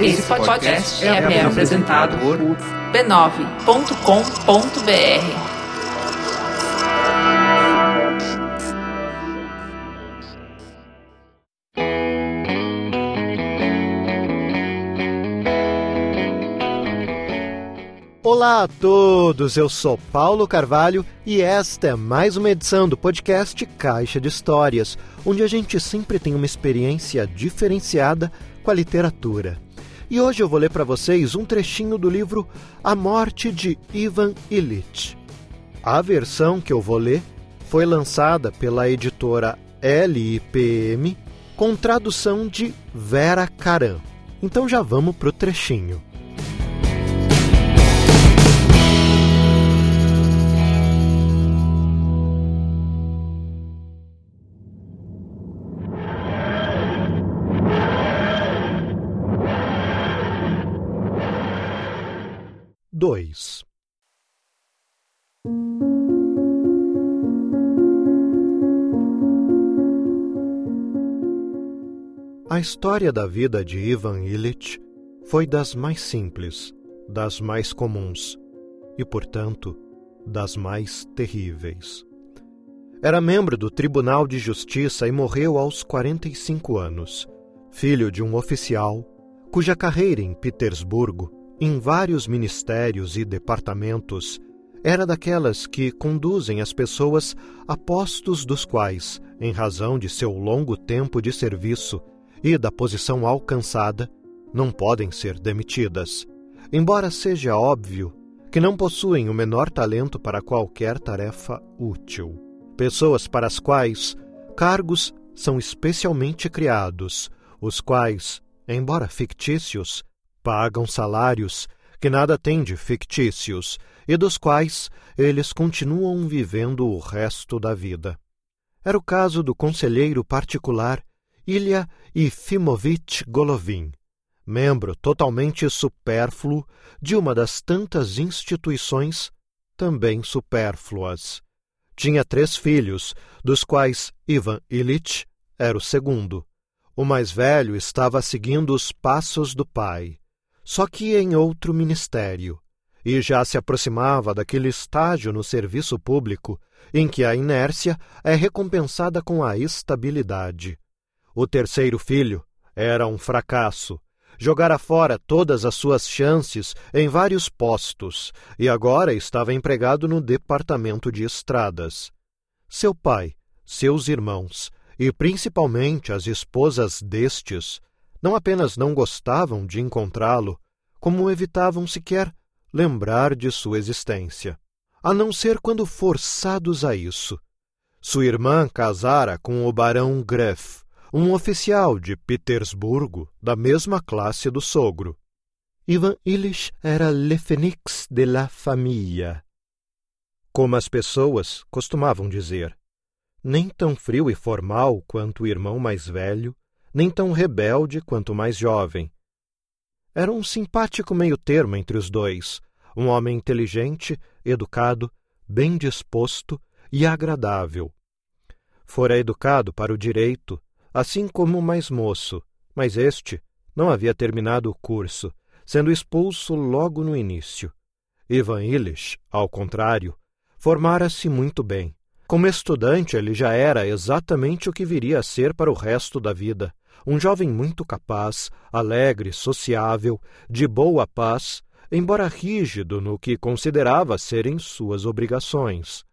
Esse podcast é apresentado por b9.com.br. Olá a todos, eu sou Paulo Carvalho e esta é mais uma edição do podcast Caixa de Histórias, onde a gente sempre tem uma experiência diferenciada com a literatura. E hoje eu vou ler para vocês um trechinho do livro A Morte de Ivan Illich. A versão que eu vou ler foi lançada pela editora LIPM com tradução de Vera Caram. Então já vamos pro trechinho. 2 A história da vida de Ivan Illich foi das mais simples, das mais comuns e, portanto, das mais terríveis. Era membro do Tribunal de Justiça e morreu aos 45 anos, filho de um oficial cuja carreira em Petersburgo em vários ministérios e departamentos, era daquelas que conduzem as pessoas a postos dos quais, em razão de seu longo tempo de serviço e da posição alcançada, não podem ser demitidas, embora seja óbvio que não possuem o menor talento para qualquer tarefa útil. Pessoas para as quais cargos são especialmente criados, os quais, embora fictícios, pagam salários que nada têm de fictícios e dos quais eles continuam vivendo o resto da vida. Era o caso do conselheiro particular Ilya Ifimovich Golovin, membro totalmente supérfluo de uma das tantas instituições também supérfluas. Tinha três filhos, dos quais Ivan Ilitch era o segundo. O mais velho estava seguindo os passos do pai só que em outro ministério, e já se aproximava daquele estágio no serviço público em que a inércia é recompensada com a estabilidade. O terceiro filho era um fracasso. Jogara fora todas as suas chances em vários postos e agora estava empregado no departamento de estradas. Seu pai, seus irmãos e principalmente as esposas destes não apenas não gostavam de encontrá-lo, como evitavam sequer lembrar de sua existência, a não ser quando forçados a isso. Sua irmã casara com o barão Greff, um oficial de Petersburgo da mesma classe do sogro. Ivan Illich era le phénix de la famille. Como as pessoas costumavam dizer, nem tão frio e formal quanto o irmão mais velho, nem tão rebelde quanto mais jovem. Era um simpático meio-termo entre os dois, um homem inteligente, educado, bem disposto e agradável. Fora educado para o direito, assim como o mais moço, mas este não havia terminado o curso, sendo expulso logo no início. Ivan Illich, ao contrário, formara-se muito bem. Como estudante, ele já era exatamente o que viria a ser para o resto da vida, um jovem muito capaz, alegre, sociável, de boa paz, embora rígido no que considerava serem suas obrigações.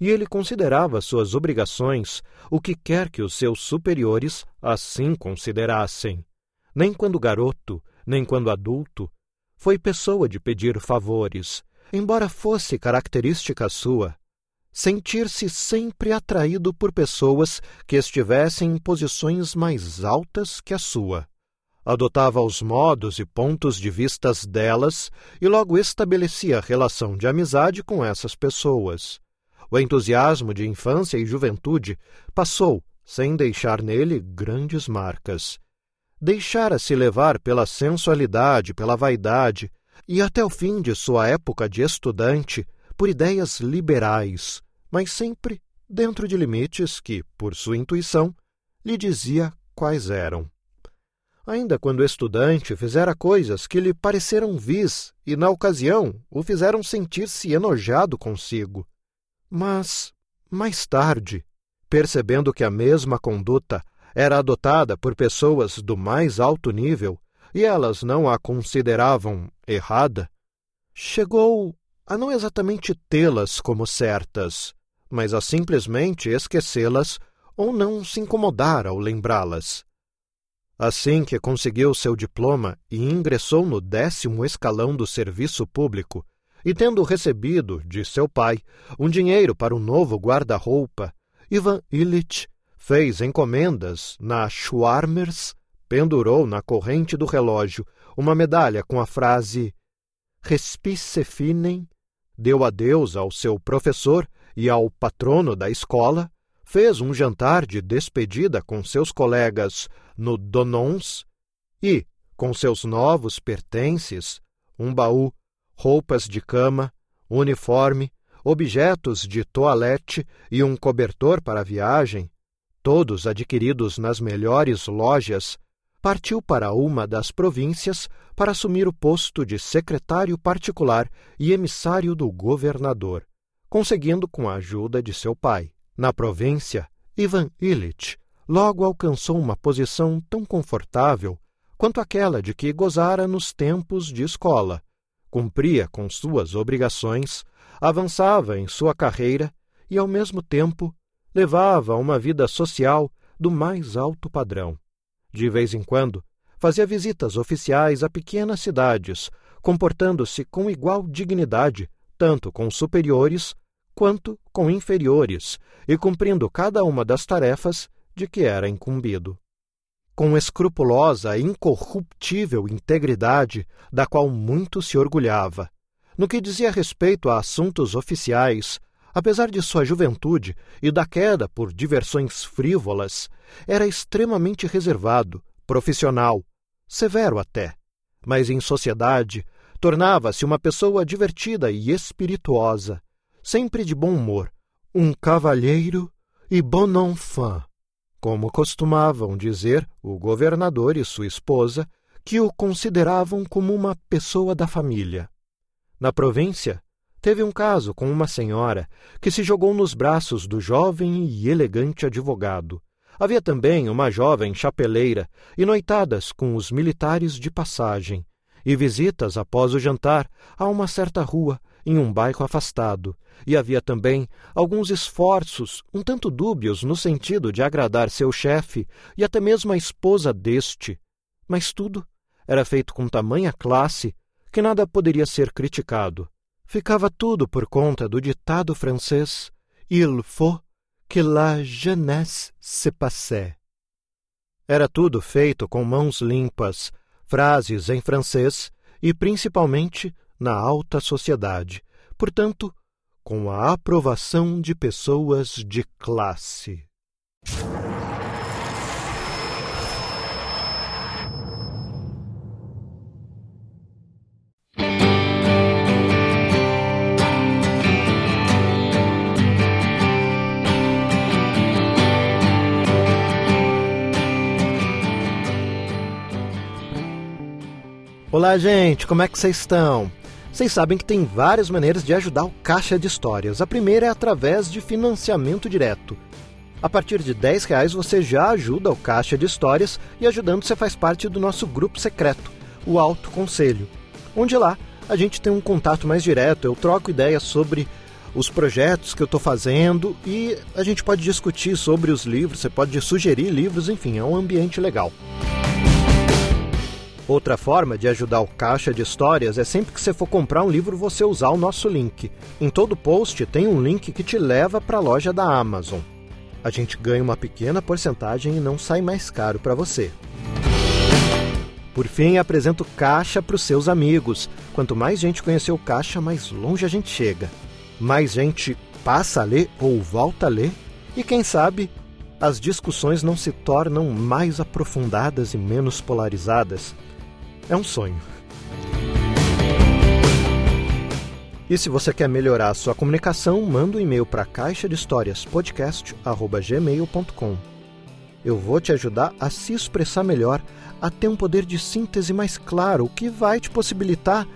E ele considerava suas obrigações o que quer que os seus superiores assim considerassem. Nem quando garoto, nem quando adulto, foi pessoa de pedir favores, embora fosse característica sua, sentir-se sempre atraído por pessoas que estivessem em posições mais altas que a sua. Adotava os modos e pontos de vistas delas e logo estabelecia relação de amizade com essas pessoas. O entusiasmo de infância e juventude passou, sem deixar nele grandes marcas. Deixara-se levar pela sensualidade, pela vaidade, e até o fim de sua época de estudante, por ideias liberais, mas sempre dentro de limites que, por sua intuição, lhe dizia quais eram. ainda quando estudante fizera coisas que lhe pareceram vis e, na ocasião, o fizeram sentir-se enojado consigo. Mas, mais tarde, percebendo que a mesma conduta era adotada por pessoas do mais alto nível e elas não a consideravam errada, chegou a não exatamente tê-las como certas, mas a simplesmente esquecê-las ou não se incomodar ao lembrá-las. Assim que conseguiu seu diploma e ingressou no décimo escalão do serviço público, e tendo recebido, de seu pai, um dinheiro para um novo guarda-roupa, Ivan Illich fez encomendas na Schwarmers, pendurou na corrente do relógio uma medalha com a frase Respice finem, deu adeus ao seu professor e ao patrono da escola, fez um jantar de despedida com seus colegas no Donons e, com seus novos pertences, um baú, roupas de cama, uniforme, objetos de toalete e um cobertor para a viagem, todos adquiridos nas melhores lojas, partiu para uma das províncias para assumir o posto de secretário particular e emissário do governador, conseguindo com a ajuda de seu pai. Na província, Ivan Illich logo alcançou uma posição tão confortável quanto aquela de que gozara nos tempos de escola. Cumpria com suas obrigações, avançava em sua carreira e, ao mesmo tempo, levava uma vida social do mais alto padrão. De vez em quando, fazia visitas oficiais a pequenas cidades, comportando-se com igual dignidade tanto com superiores quanto com inferiores, e cumprindo cada uma das tarefas de que era incumbido. Com escrupulosa e incorruptível integridade, da qual muito se orgulhava. No que dizia respeito a assuntos oficiais, apesar de sua juventude e da queda por diversões frívolas, era extremamente reservado, profissional, severo até, mas em sociedade tornava-se uma pessoa divertida e espirituosa, sempre de bom humor, um cavalheiro e bon enfant, como costumavam dizer o governador e sua esposa, que o consideravam como uma pessoa da família. Na província, teve um caso com uma senhora que se jogou nos braços do jovem e elegante advogado. Havia também uma jovem chapeleira e noitadas com os militares de passagem, e visitas após o jantar a uma certa rua em um bairro afastado, e havia também alguns esforços um tanto dúbios no sentido de agradar seu chefe e até mesmo a esposa deste. Mas tudo era feito com tamanha classe que nada poderia ser criticado. Ficava tudo por conta do ditado francês Il faut que la jeunesse se passe. Era tudo feito com mãos limpas, frases em francês e principalmente na alta sociedade, portanto, com a aprovação de pessoas de classe. Olá, gente, como é que vocês estão? Vocês sabem que tem várias maneiras de ajudar o Caixa de Histórias. A primeira é através de financiamento direto. A partir de 10 reais você já ajuda o Caixa de Histórias e ajudando você faz parte do nosso grupo secreto, o Alto Conselho, onde lá a gente tem um contato mais direto, eu troco ideias sobre os projetos que eu estou fazendo e a gente pode discutir sobre os livros, você pode sugerir livros, enfim, é um ambiente legal. Outra forma de ajudar o Caixa de Histórias é sempre que você for comprar um livro você usar o nosso link. Em todo post tem um link que te leva para a loja da Amazon. A gente ganha uma pequena porcentagem e não sai mais caro para você. Por fim, apresento Caixa para os seus amigos. Quanto mais gente conhecer o Caixa, mais longe a gente chega. Mais gente passa a ler ou volta a ler. E quem sabe, as discussões não se tornam mais aprofundadas e menos polarizadas. É um sonho. E se você quer melhorar a sua comunicação, manda um e-mail para caixa de histórias podcast@gmail.com. eu vou te ajudar a se expressar melhor, a ter um poder de síntese mais claro, o que vai te possibilitar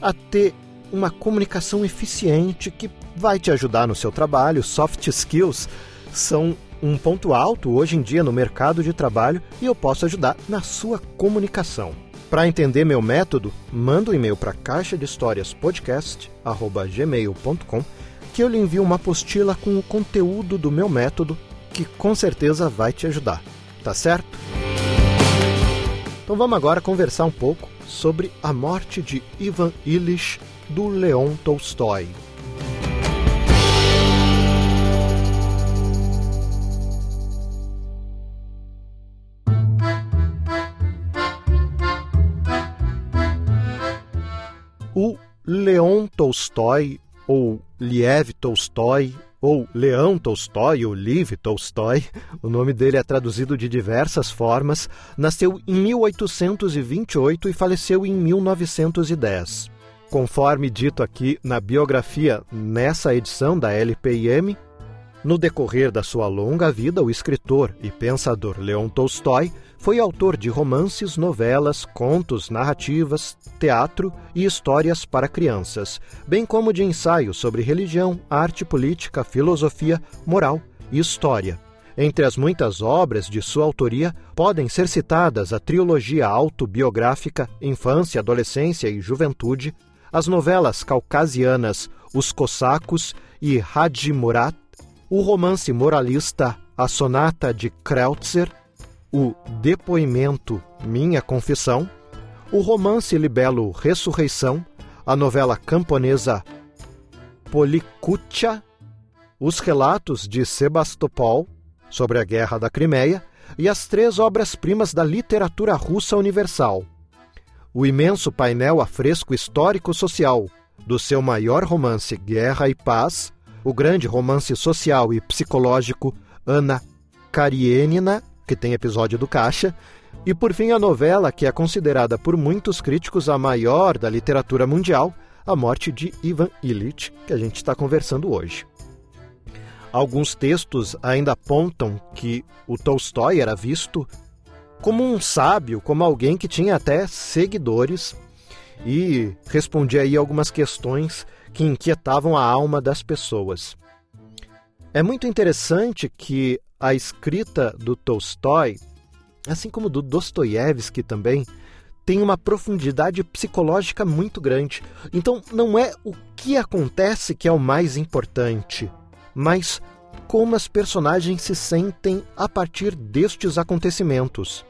a ter uma comunicação eficiente que vai te ajudar no seu trabalho. Soft skills são um ponto alto hoje em dia no mercado de trabalho e eu posso ajudar na sua comunicação. Para entender meu método, manda um e-mail para caixa de histórias podcast@gmail.com que eu lhe envio uma apostila com o conteúdo do meu método que com certeza vai te ajudar. Tá certo? Então vamos agora conversar um pouco sobre a morte de Ivan Illich do Leon Tolstói. Leon Tolstói, ou Liev Tolstói, ou Leão Tolstói, ou Liv Tolstói, o nome dele é traduzido de diversas formas, nasceu em 1828 e faleceu em 1910. Conforme dito aqui na biografia nessa edição da LPM, no decorrer da sua longa vida, o escritor e pensador Leon Tolstói foi autor de romances, novelas, contos, narrativas, teatro e histórias para crianças, bem como de ensaios sobre religião, arte política, filosofia, moral e história. Entre as muitas obras de sua autoria, podem ser citadas a trilogia autobiográfica Infância, Adolescência e Juventude, as novelas caucasianas Os Cossacos e Haji Murat, o romance moralista A Sonata de Kreutzer, o depoimento Minha Confissão, o romance libelo Ressurreição, a novela camponesa Polikutia, os relatos de Sebastopol sobre a Guerra da Crimeia e as três obras-primas da literatura russa universal. O imenso painel a fresco histórico-social do seu maior romance Guerra e Paz, o grande romance social e psicológico Ana Karenina que tem episódio do Caixa, e por fim a novela que é considerada por muitos críticos a maior da literatura mundial, A Morte de Ivan Illich, que a gente está conversando hoje. Alguns textos ainda apontam que o Tolstói era visto como um sábio, como alguém que tinha até seguidores e respondia aí algumas questões que inquietavam a alma das pessoas. É muito interessante que a escrita do Tolstói, assim como do Dostoiévski também, tem uma profundidade psicológica muito grande. Então, não é o que acontece que é o mais importante, mas como as personagens se sentem a partir destes acontecimentos.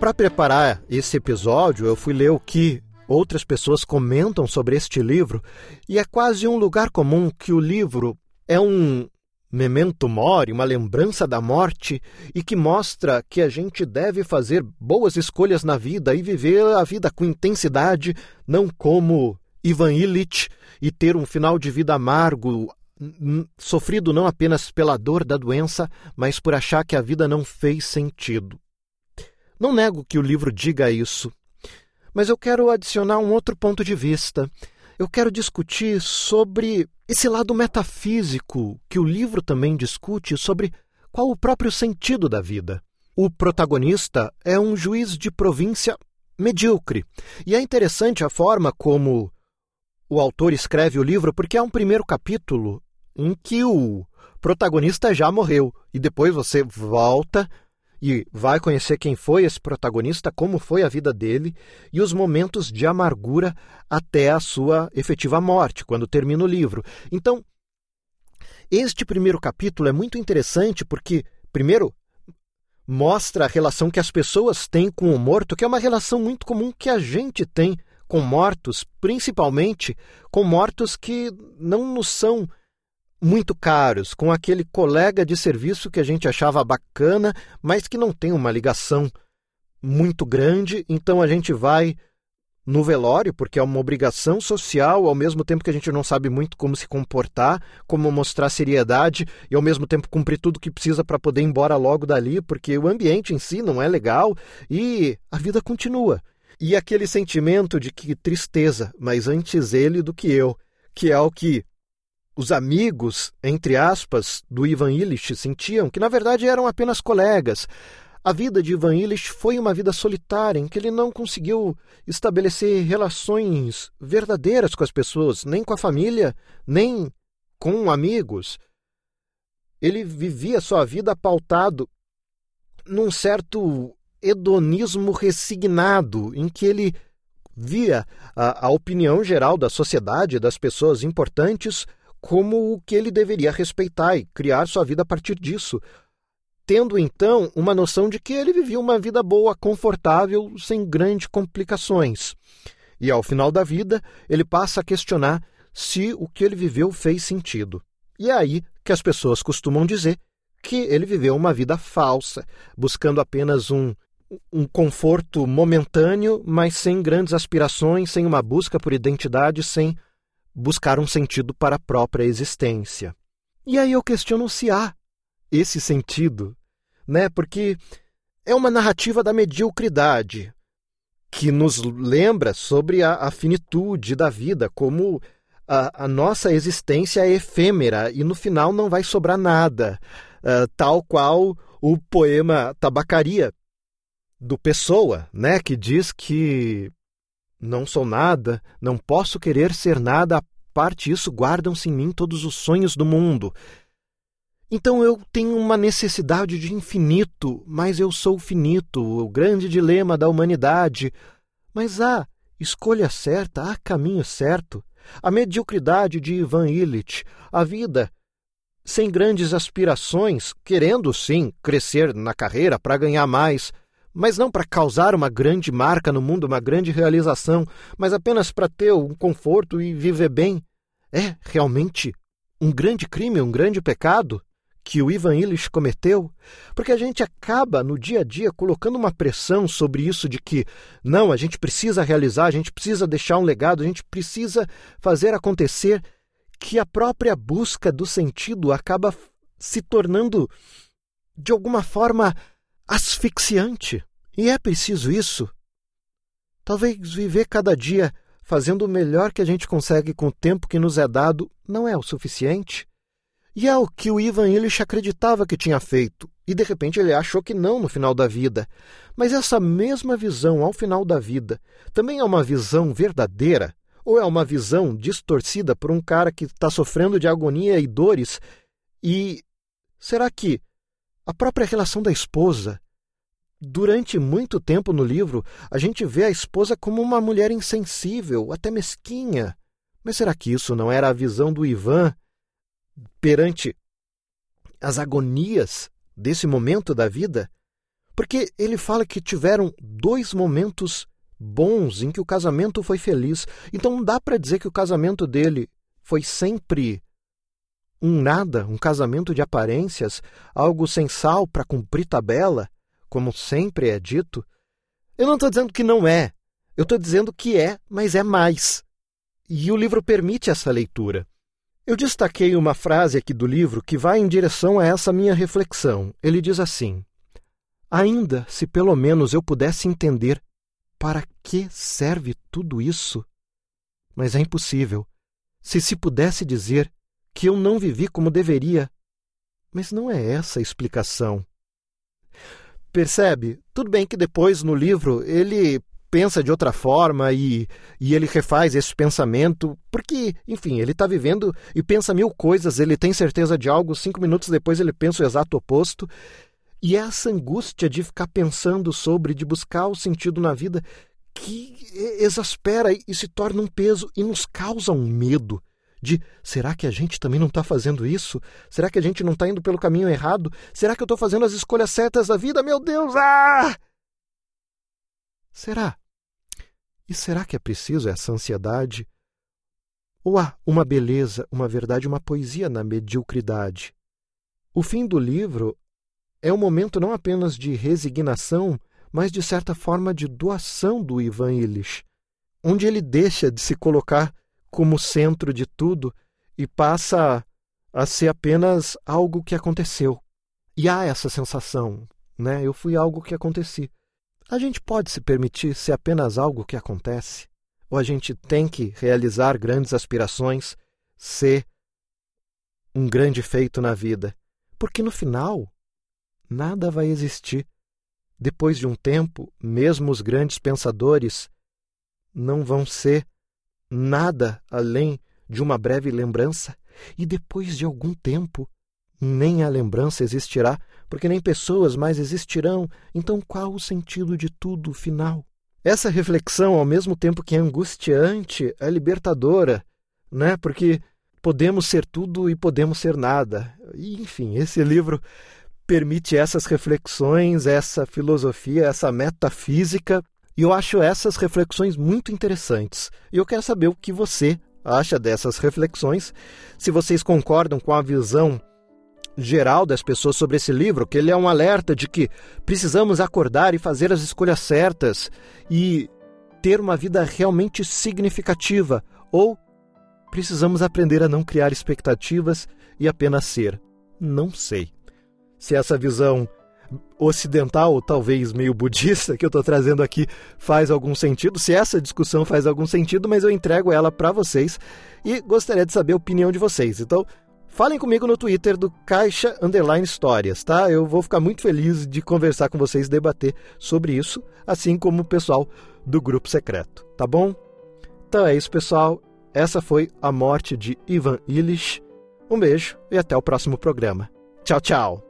Para preparar esse episódio, eu fui ler o que outras pessoas comentam sobre este livro, e é quase um lugar comum que o livro é um memento mori, uma lembrança da morte, e que mostra que a gente deve fazer boas escolhas na vida e viver a vida com intensidade, não como Ivan Illich e ter um final de vida amargo, sofrido não apenas pela dor da doença, mas por achar que a vida não fez sentido. Não nego que o livro diga isso, mas eu quero adicionar um outro ponto de vista eu quero discutir sobre esse lado metafísico que o livro também discute sobre qual o próprio sentido da vida. O protagonista é um juiz de província medíocre. E é interessante a forma como o autor escreve o livro, porque há um primeiro capítulo em que o protagonista já morreu e depois você volta e vai conhecer quem foi esse protagonista, como foi a vida dele e os momentos de amargura até a sua efetiva morte, quando termina o livro. Então, este primeiro capítulo é muito interessante porque, primeiro, mostra a relação que as pessoas têm com o morto, que é uma relação muito comum que a gente tem com mortos, principalmente com mortos que não nos são muito caros, com aquele colega de serviço que a gente achava bacana, mas que não tem uma ligação muito grande, então a gente vai no velório, porque é uma obrigação social, ao mesmo tempo que a gente não sabe muito como se comportar, como mostrar seriedade e ao mesmo tempo cumprir tudo que precisa para poder ir embora logo dali, porque o ambiente em si não é legal e a vida continua. E aquele sentimento de que tristeza, mas antes ele do que eu, que é o que os amigos, entre aspas, do Ivan Illich sentiam que na verdade eram apenas colegas. A vida de Ivan Illich foi uma vida solitária, em que ele não conseguiu estabelecer relações verdadeiras com as pessoas, nem com a família, nem com amigos. Ele vivia sua vida pautado num certo hedonismo resignado, em que ele via a, a opinião geral da sociedade, das pessoas importantes, como o que ele deveria respeitar e criar sua vida a partir disso, tendo então uma noção de que ele vivia uma vida boa, confortável, sem grandes complicações. E ao final da vida, ele passa a questionar se o que ele viveu fez sentido. E é aí que as pessoas costumam dizer que ele viveu uma vida falsa, buscando apenas um, um conforto momentâneo, mas sem grandes aspirações, sem uma busca por identidade, sem buscar um sentido para a própria existência. E aí eu questiono se há esse sentido, né? Porque é uma narrativa da mediocridade que nos lembra sobre a, a finitude da vida, como a, a, nossa existência é efêmera e no final não vai sobrar nada, uh, tal qual o poema Tabacaria do Pessoa, né, que diz que não sou nada, não posso querer ser nada, a parte isso guardam-se em mim todos os sonhos do mundo. Então eu tenho uma necessidade de infinito, mas eu sou finito, o grande dilema da humanidade. Mas há escolha certa, há caminho certo. A mediocridade de Ivan Illich, a vida sem grandes aspirações, querendo sim crescer na carreira para ganhar mais, mas não para causar uma grande marca no mundo, uma grande realização, mas apenas para ter um conforto e viver bem. É realmente um grande crime, um grande pecado que o Ivan Illich cometeu? Porque a gente acaba no dia a dia colocando uma pressão sobre isso de que não, a gente precisa realizar, a gente precisa deixar um legado, a gente precisa fazer acontecer, que a própria busca do sentido acaba se tornando de alguma forma asfixiante. E é preciso isso. Talvez viver cada dia fazendo o melhor que a gente consegue com o tempo que nos é dado não é o suficiente. E é o que o Ivan Illich acreditava que tinha feito, e de repente ele achou que não no final da vida. Mas essa mesma visão ao final da vida também é uma visão verdadeira? Ou é uma visão distorcida por um cara que está sofrendo de agonia e dores? E será que a própria relação da esposa. Durante muito tempo no livro, a gente vê a esposa como uma mulher insensível, até mesquinha. Mas será que isso não era a visão do Ivan? perante as agonias desse momento da vida, porque ele fala que tiveram dois momentos bons em que o casamento foi feliz. Então não dá para dizer que o casamento dele foi sempre um nada, um casamento de aparências, algo sem sal para cumprir tabela, como sempre é dito. Eu não estou dizendo que não é, eu estou dizendo que é, mas é mais. E o livro permite essa leitura. Eu destaquei uma frase aqui do livro que vai em direção a essa minha reflexão. Ele diz assim: Ainda se pelo menos eu pudesse entender para que serve tudo isso. Mas é impossível. Se se pudesse dizer que eu não vivi como deveria. Mas não é essa a explicação. Percebe? Tudo bem que depois no livro ele pensa de outra forma e, e ele refaz esse pensamento, porque, enfim, ele está vivendo e pensa mil coisas, ele tem certeza de algo, cinco minutos depois ele pensa o exato oposto. E é essa angústia de ficar pensando sobre, de buscar o sentido na vida, que exaspera e se torna um peso e nos causa um medo de será que a gente também não está fazendo isso? Será que a gente não está indo pelo caminho errado? Será que eu estou fazendo as escolhas certas da vida? Meu Deus! Ah! Será? E será que é preciso essa ansiedade? Ou há uma beleza, uma verdade, uma poesia na mediocridade? O fim do livro é um momento não apenas de resignação, mas de certa forma de doação do Ivan Illich, onde ele deixa de se colocar como centro de tudo e passa a ser apenas algo que aconteceu. E há essa sensação, né? Eu fui algo que aconteci. A gente pode se permitir ser apenas algo que acontece? Ou a gente tem que realizar grandes aspirações, ser um grande feito na vida, porque no final nada vai existir. Depois de um tempo, mesmo os grandes pensadores não vão ser nada além de uma breve lembrança, e depois de algum tempo, nem a lembrança existirá, porque nem pessoas mais existirão. Então, qual o sentido de tudo final? Essa reflexão, ao mesmo tempo que é angustiante, é libertadora, né? Porque podemos ser tudo e podemos ser nada. E, enfim, esse livro permite essas reflexões, essa filosofia, essa metafísica, e eu acho essas reflexões muito interessantes. E eu quero saber o que você acha dessas reflexões, se vocês concordam com a visão geral das pessoas sobre esse livro, que ele é um alerta de que precisamos acordar e fazer as escolhas certas e ter uma vida realmente significativa, ou precisamos aprender a não criar expectativas e apenas ser. Não sei. Se essa visão ocidental, ou talvez meio budista, que eu estou trazendo aqui faz algum sentido, se essa discussão faz algum sentido, mas eu entrego ela para vocês e gostaria de saber a opinião de vocês. Então, Falem comigo no Twitter do Caixa Underline Histórias, tá? Eu vou ficar muito feliz de conversar com vocês debater sobre isso, assim como o pessoal do grupo secreto, tá bom? Então é isso, pessoal. Essa foi a morte de Ivan Illich. Um beijo e até o próximo programa. Tchau, tchau!